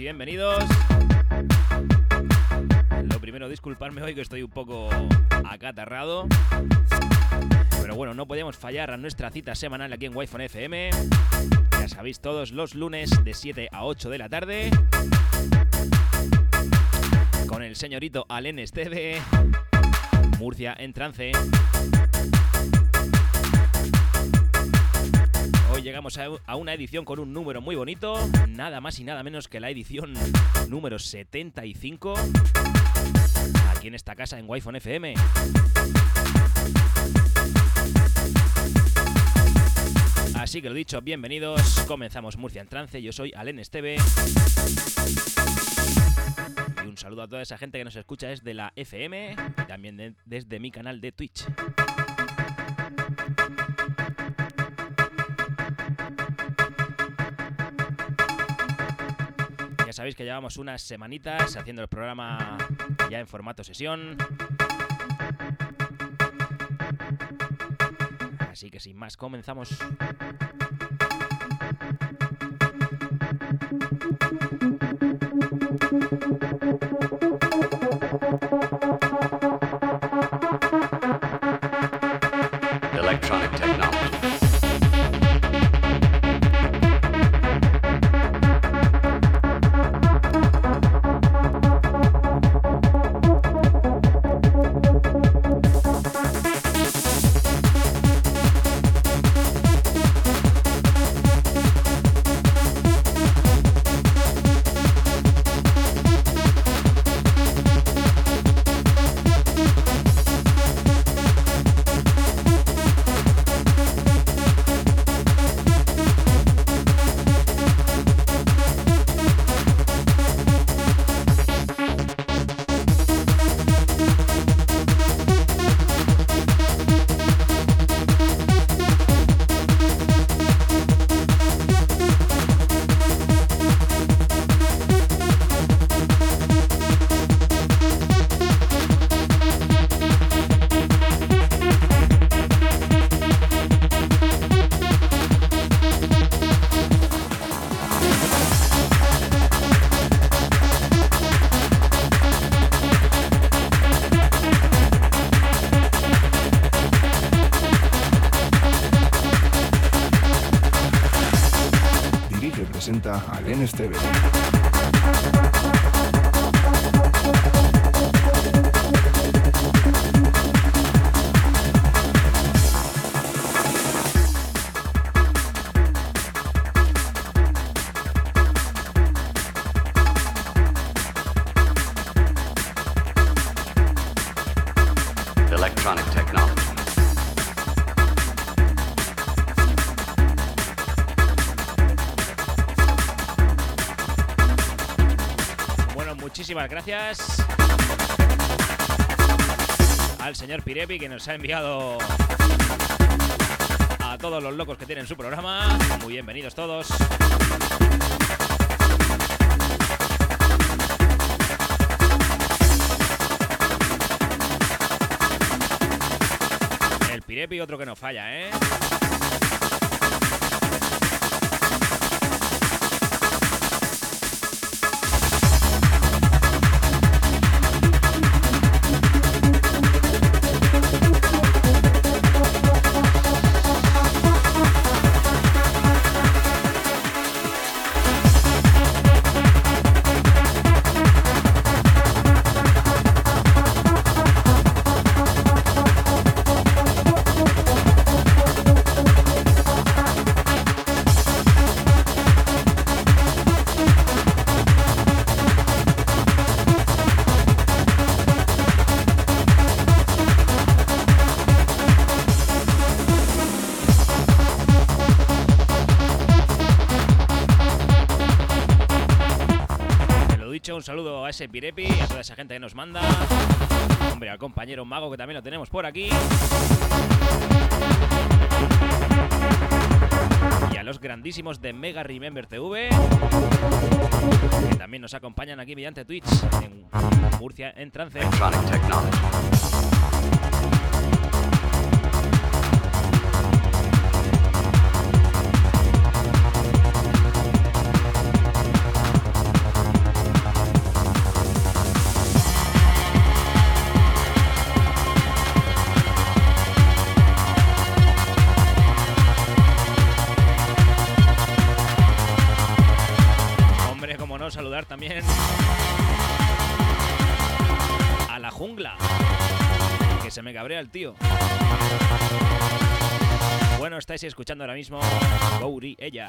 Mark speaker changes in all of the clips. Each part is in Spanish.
Speaker 1: Y bienvenidos. Lo primero, disculparme hoy que estoy un poco acatarrado. Pero bueno, no podíamos fallar a nuestra cita semanal aquí en Wi-Fi FM. Ya sabéis, todos los lunes de 7 a 8 de la tarde. Con el señorito Alen Esteve. Murcia en trance. Llegamos a, una edición con un número muy bonito, nada más y nada menos que la edición número 75, aquí en esta casa en Wi-Fi FM. Así que lo dicho, bienvenidos, comenzamos Murcia en trance, yo soy Alen Esteve. Y un saludo a toda esa gente que nos escucha desde la FM y también de- desde mi canal de Twitch. Ya sabéis que llevamos unas semanitas haciendo el programa ya en formato sesión. Así que sin más, comenzamos.
Speaker 2: Presenta
Speaker 1: muchísimas gracias al señor Pirepi que nos ha enviado a todos los locos que tienen su programa. Muy bienvenidos todos. El Pirepi otro que no falla, ¿eh? A toda esa gente que nos manda. Hombre, al compañero Mago que también lo tenemos por aquí. Y a los grandísimos de Mega Remember TV, que también nos acompañan aquí mediante Twitch en Murcia en trance. Se me cabrea el tío. Bueno, estáis escuchando ahora mismo Gouri Ella.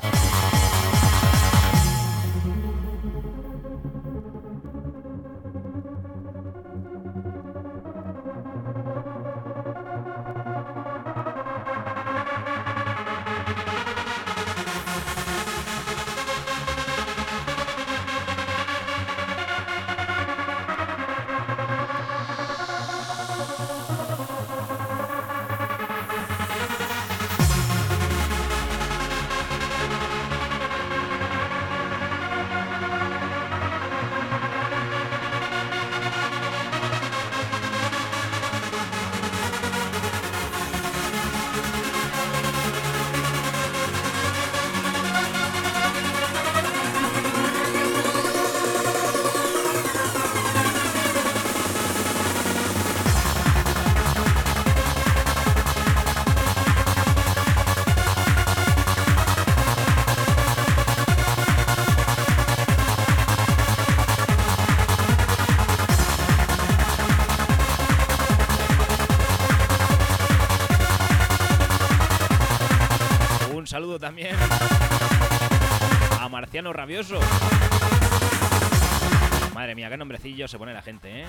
Speaker 1: También a Marciano Rabioso. Madre mía, qué nombrecillo se pone la gente, ¿eh?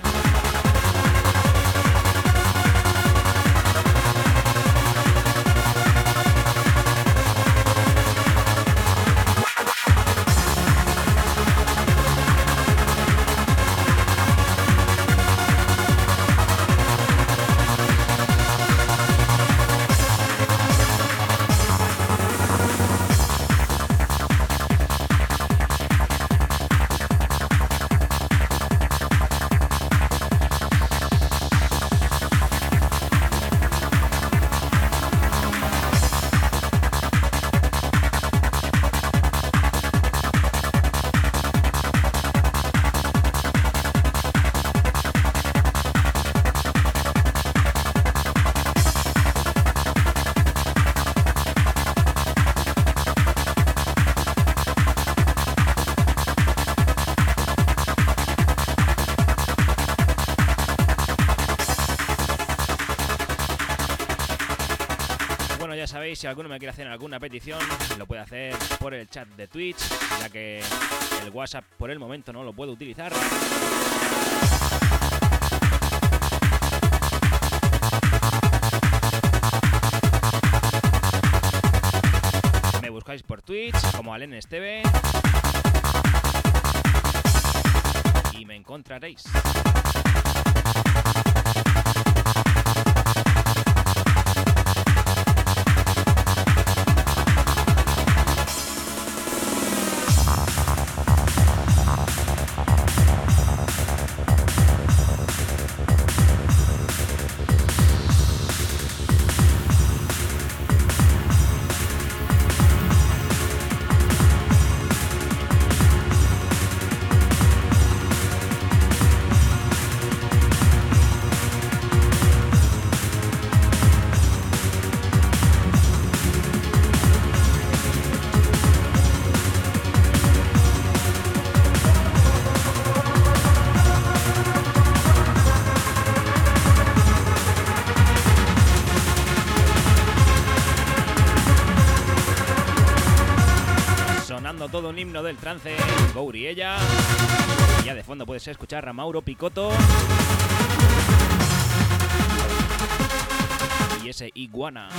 Speaker 1: Si alguno me quiere hacer alguna petición, lo puede hacer por el chat de Twitch, ya que el WhatsApp por el momento no lo puedo utilizar. Me buscáis por Twitch como Alen Esteve y me encontraréis. Un himno del trance, Gouri ella. Ya de fondo puedes escuchar a Mauro Picotto. Y ese iguana.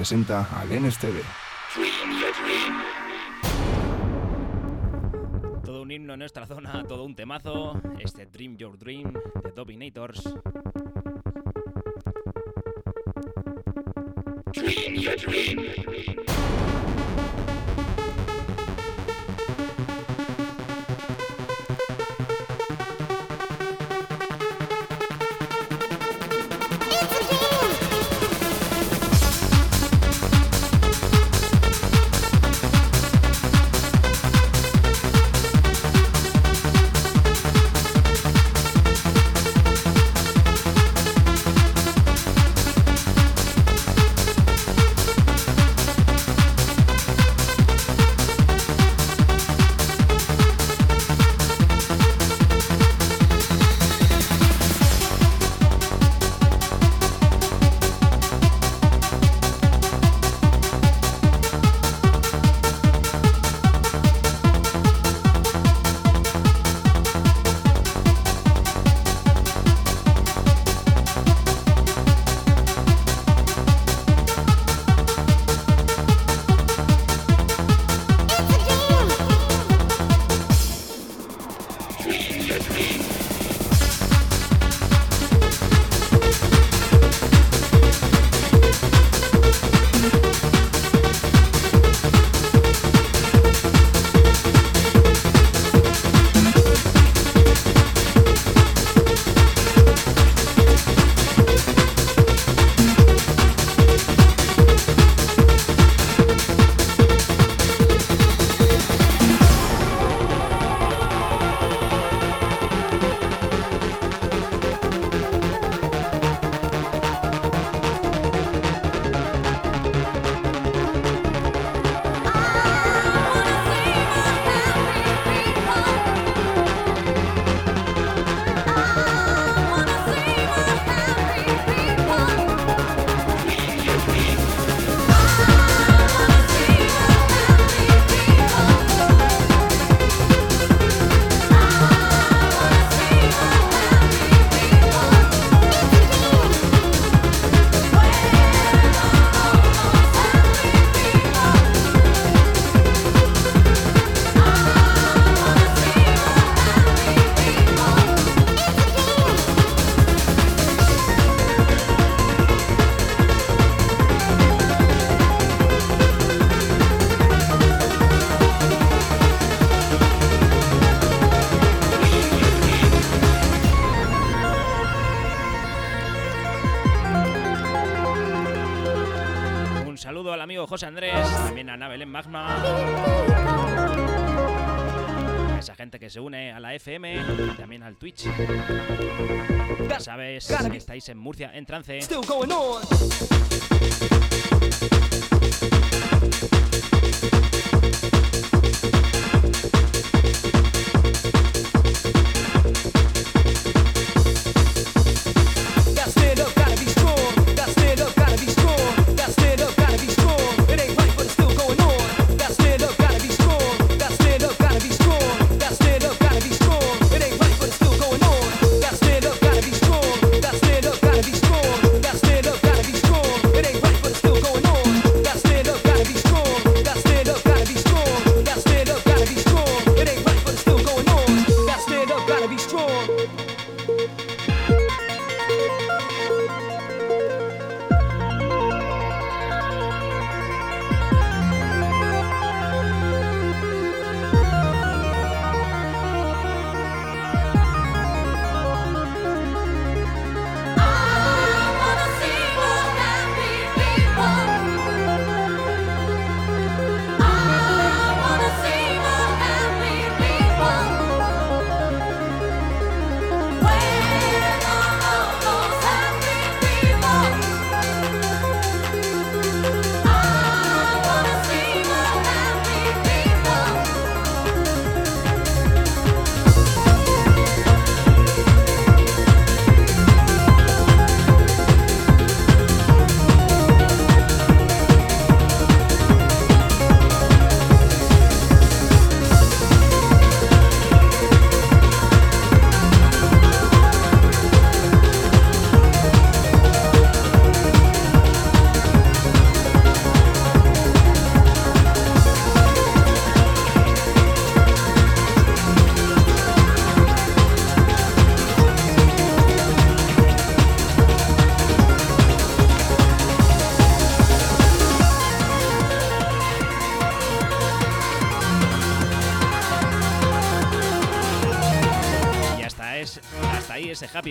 Speaker 2: Presenta Alenes TV.
Speaker 3: Todo un himno en nuestra zona, todo un temazo. Este Dream Your Dream de Dominators. José que se une a la FM y también al Twitch. Ya sabes que estáis en Murcia en trance.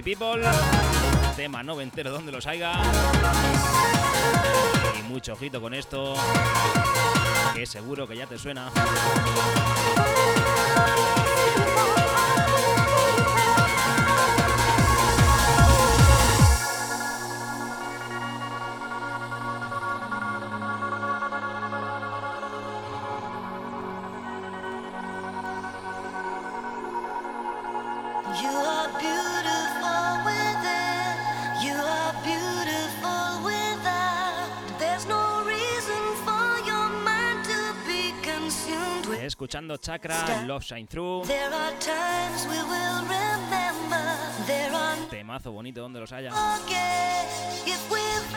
Speaker 1: People. Tema noventero donde los haya. Y mucho ojito con esto. Que seguro que ya te suena. Escuchando Chakra, Love Shine Through. Temazo bonito donde los haya.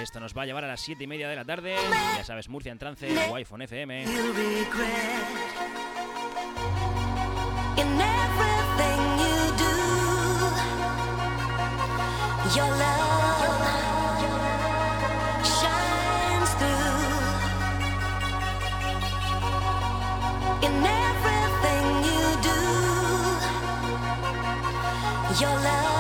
Speaker 1: Esto nos va a llevar a las 7 y media de la tarde. Ya sabes, Murcia en trance, Wi-Fi FM.
Speaker 4: your love your love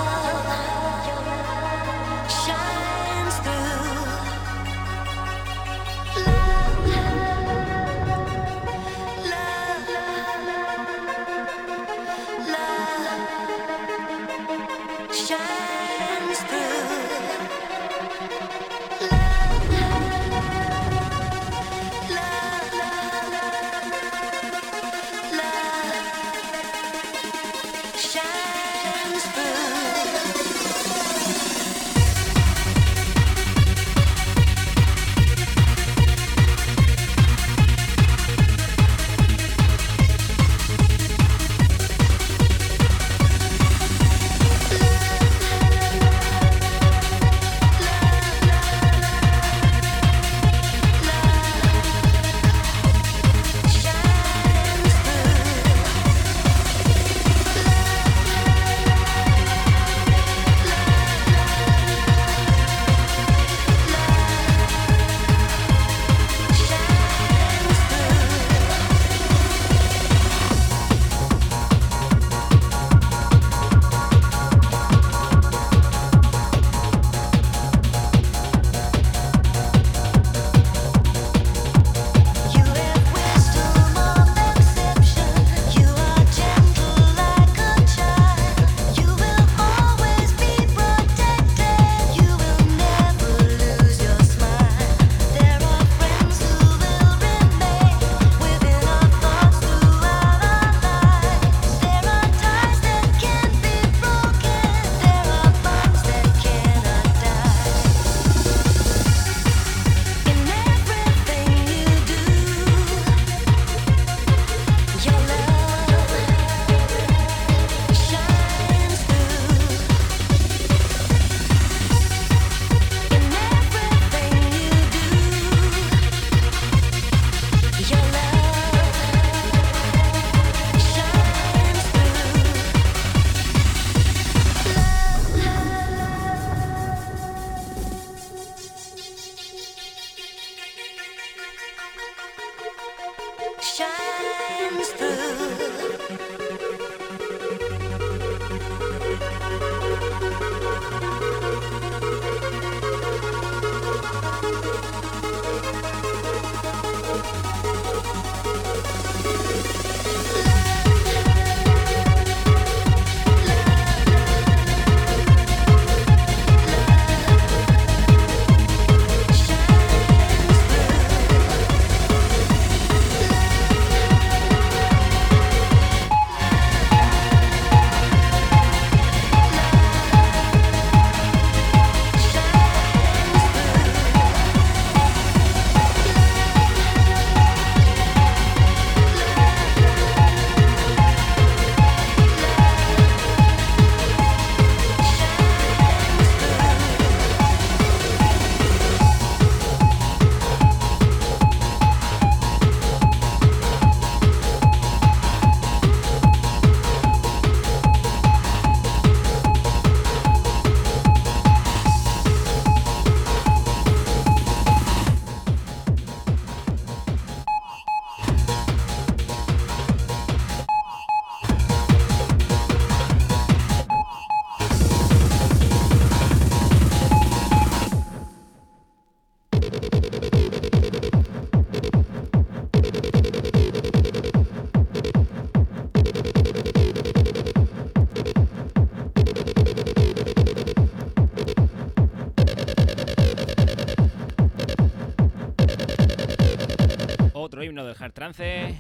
Speaker 4: hard trance.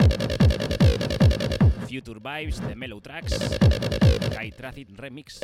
Speaker 4: Future Vibes de Mellow Tracks. Kai Traffic Remix.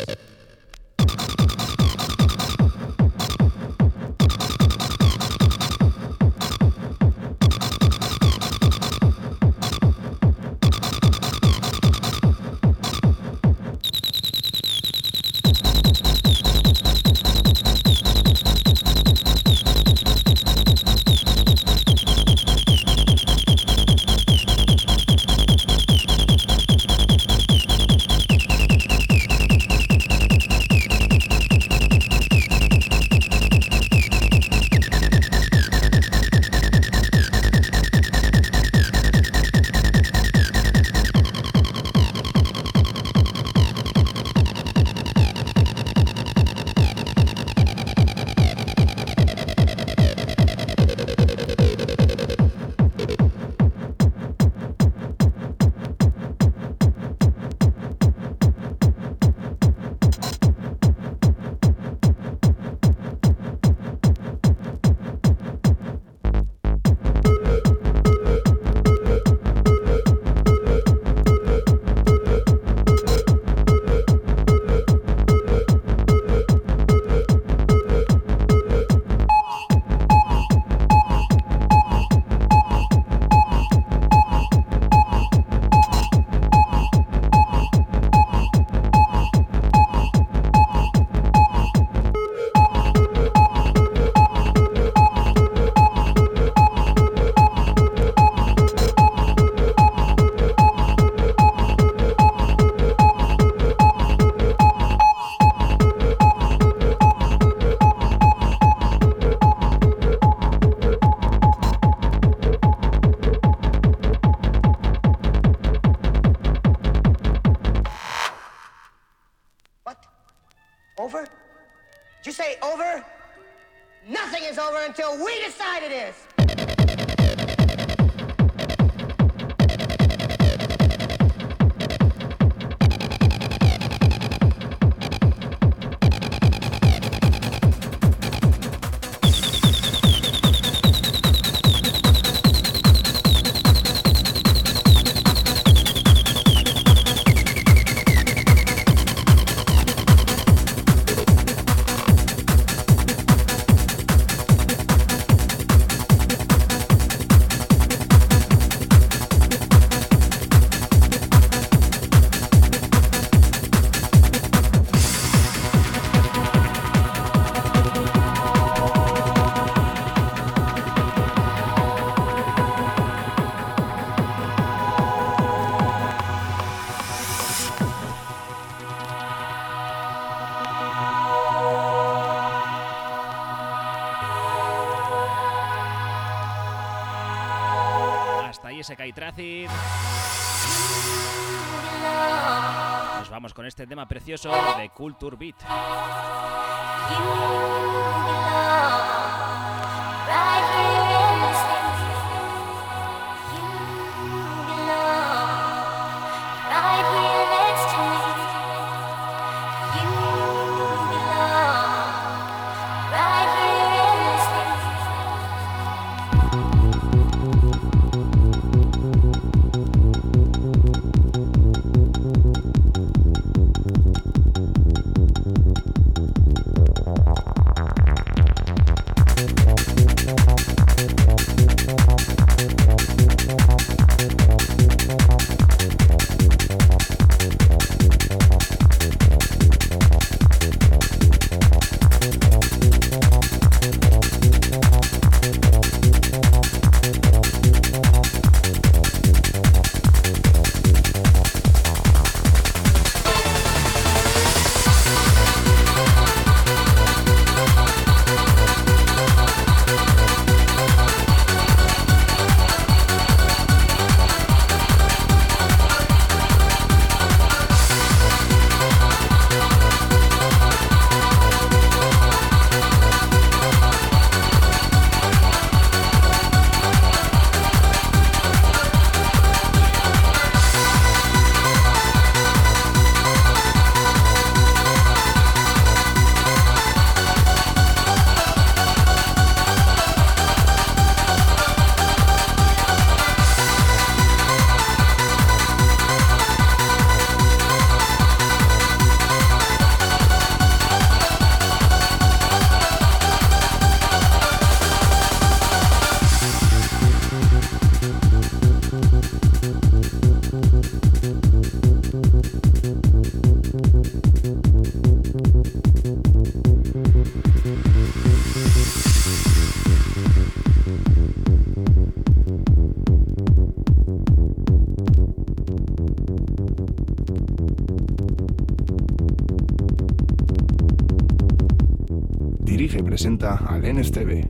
Speaker 5: Over? Did you say over? Nothing is over until we decide it is.
Speaker 4: Este tema precioso de Culture Beat.
Speaker 2: Dirige presenta al NSTV.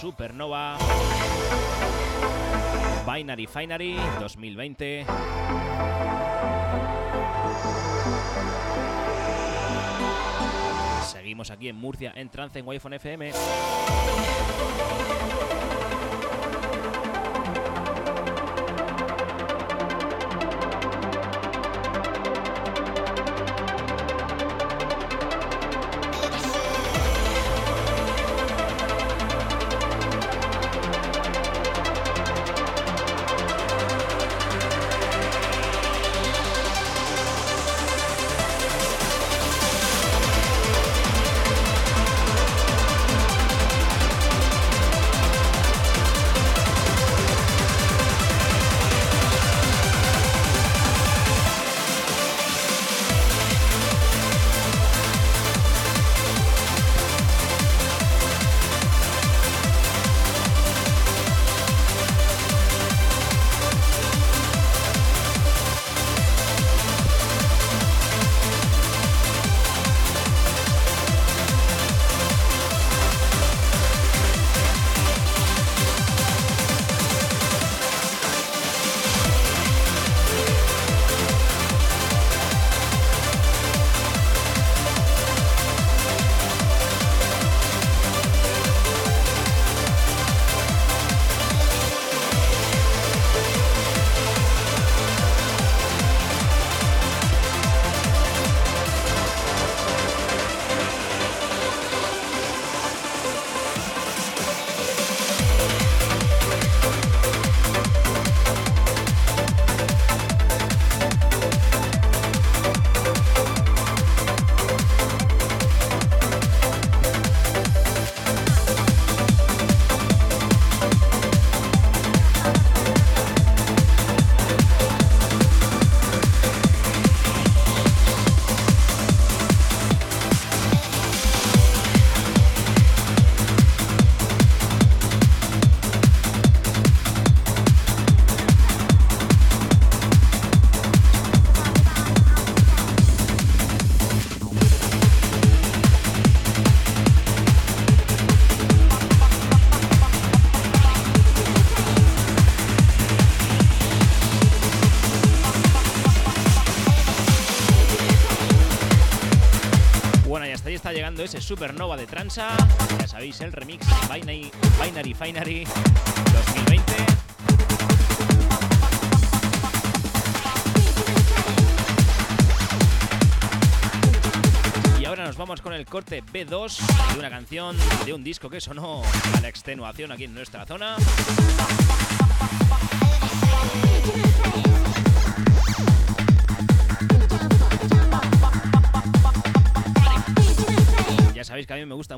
Speaker 1: Supernova, Binary Finery 2020. Seguimos aquí en Murcia en trance en Wi-Fi FM. ese Supernova de Transa. Ya sabéis, el remix Binary Binary Finery 2020. ahora nos vamos con el corte B2 de una canción de un disco que sonó a la extenuación aquí en nuestra zona.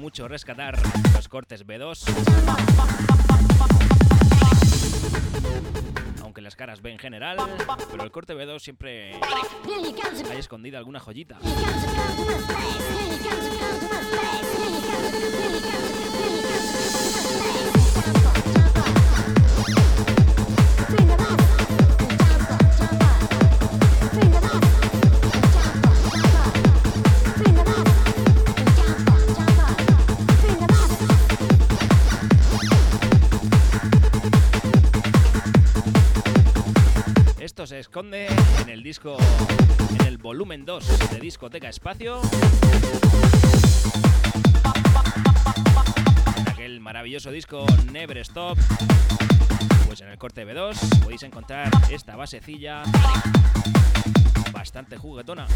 Speaker 1: Mucho rescatar los cortes B2. Aunque las caras B en general, pero el corte B2 siempre hay escondida alguna joyita. Se esconde en el disco, en el volumen 2 de Discoteca Espacio. En aquel maravilloso disco Never Stop. Pues en el corte B2 podéis encontrar esta basecilla bastante juguetona.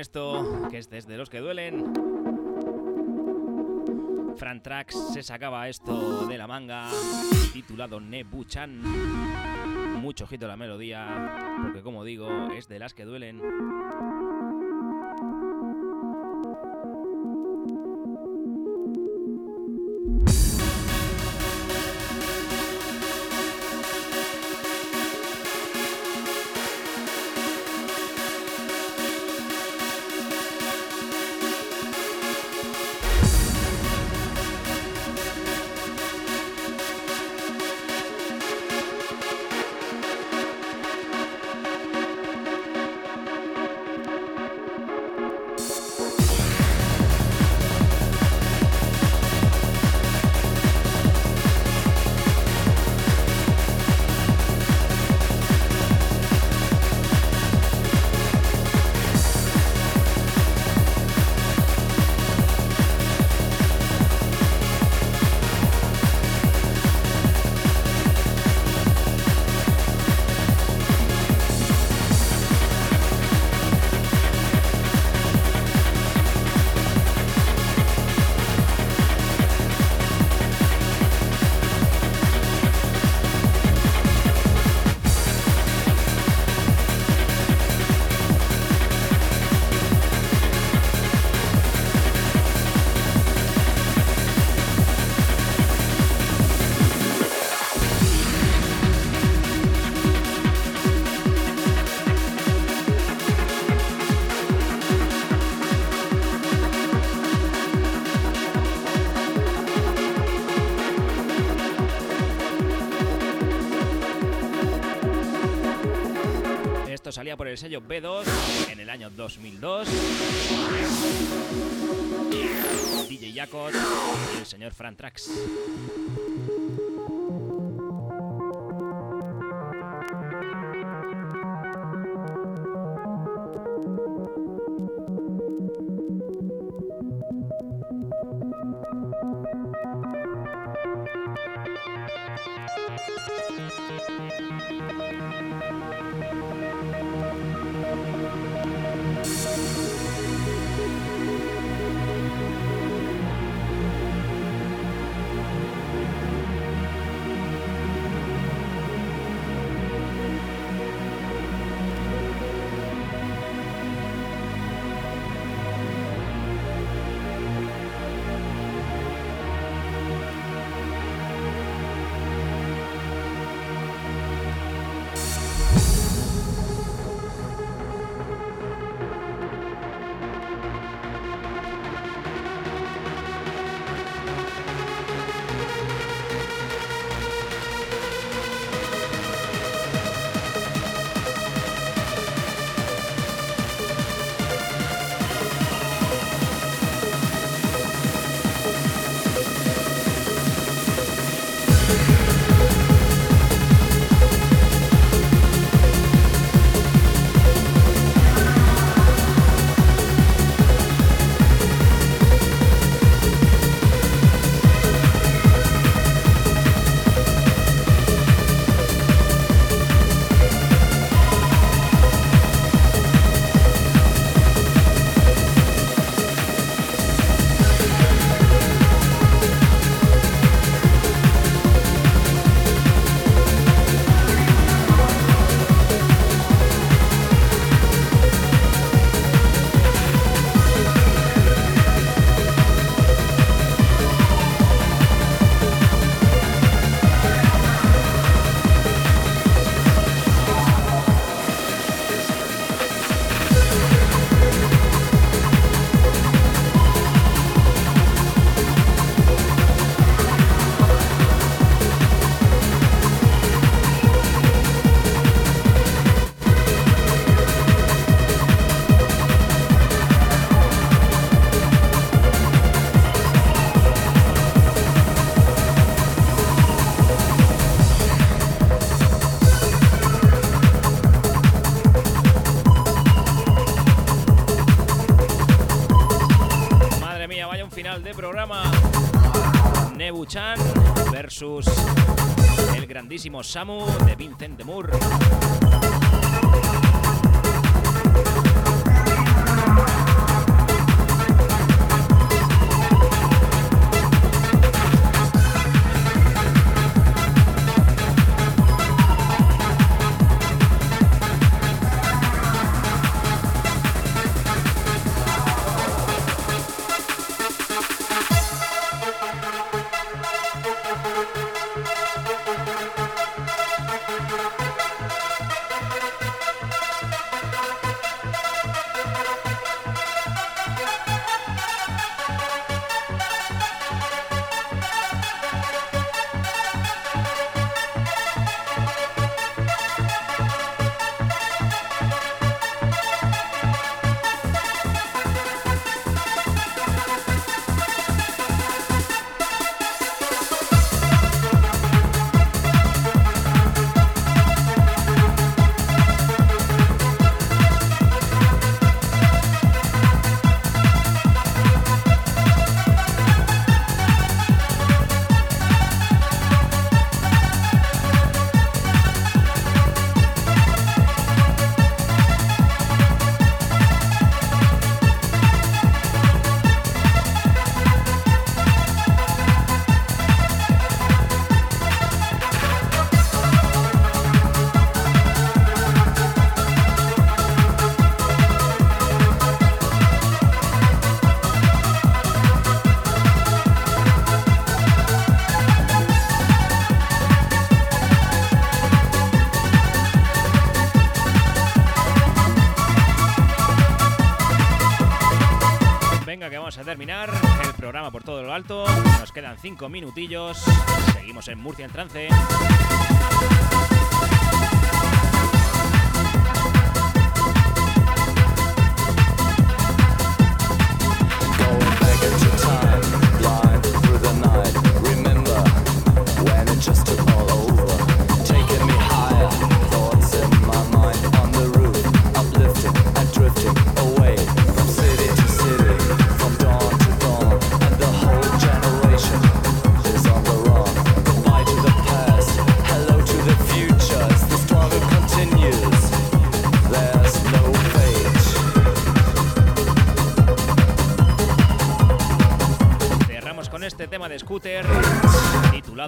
Speaker 1: Esto, que es de los que duelen. Fran Trax se sacaba esto de la manga, titulado Nebuchan. Mucho ojito la melodía, porque como digo, es de las que duelen. El sello B2 en el año 2002. DJ Yakot y el señor Fran Trax. Nebu-chan versus el grandísimo Samu de Vincent de Moore. Terminar el programa por todo lo alto. Nos quedan cinco minutillos. Seguimos en Murcia en trance.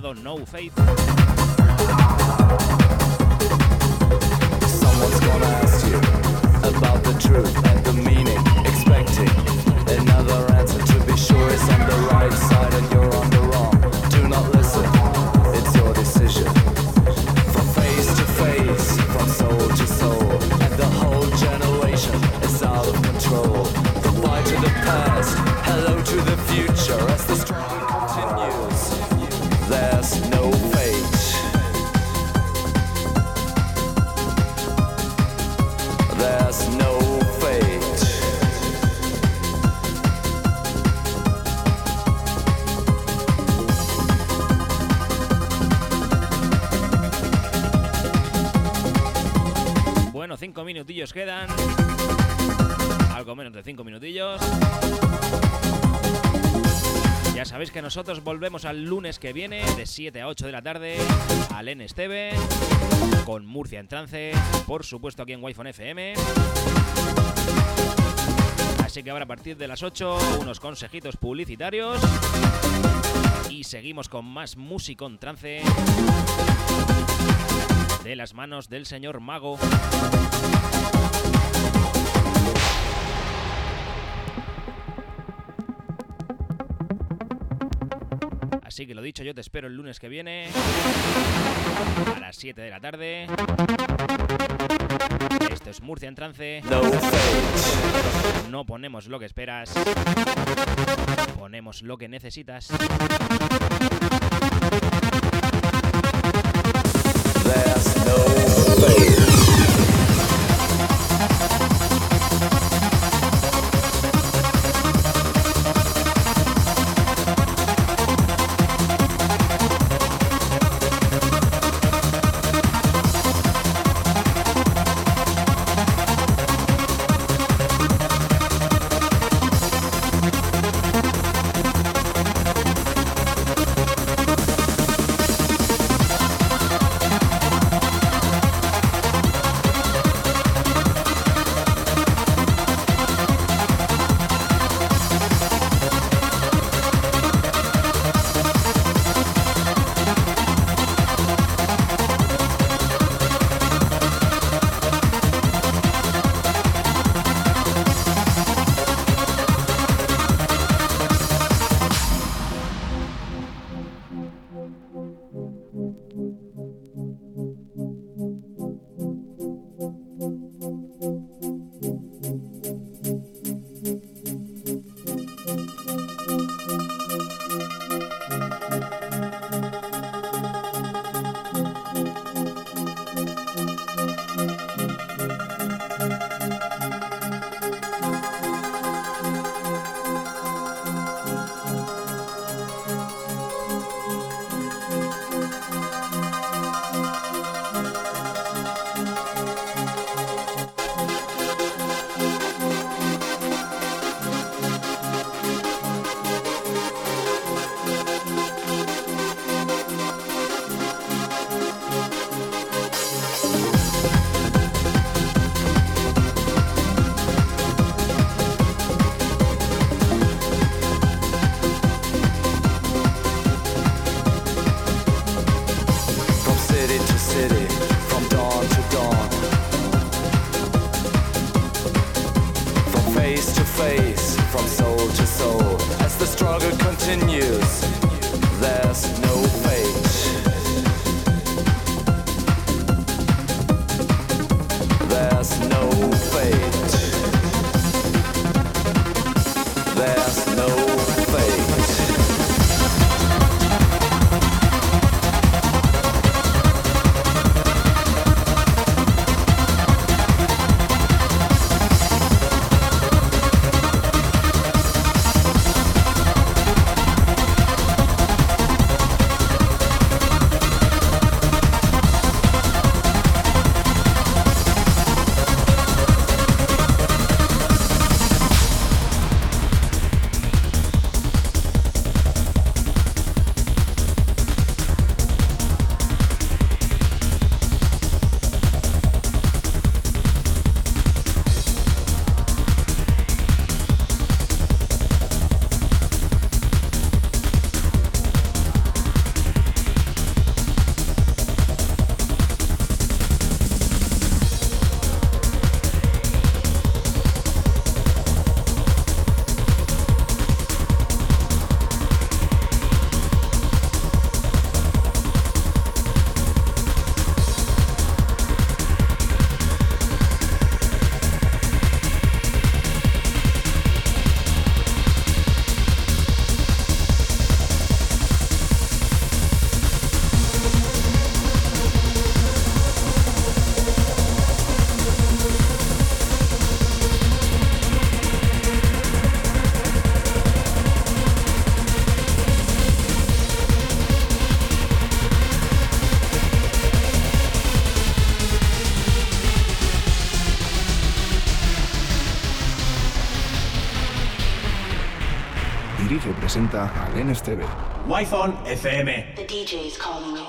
Speaker 6: No Faith. Cinco minutillos quedan. Algo menos de cinco minutillos. Ya sabéis que nosotros volvemos al lunes que viene, de 7 a 8 de la tarde, al NSTV, con Murcia en trance, por supuesto aquí en Wi-Fi FM. Así que ahora a partir de las 8, unos consejitos publicitarios. Y seguimos con más música en trance de las manos del señor Mago. Así que lo dicho, yo te espero el lunes que viene a las 7 de la tarde. Esto es Murcia en trance.
Speaker 1: No
Speaker 6: ponemos lo que esperas, ponemos lo que necesitas.
Speaker 2: Alen Esteve.
Speaker 1: Wi-Fi FM.
Speaker 7: The DJ is calling you.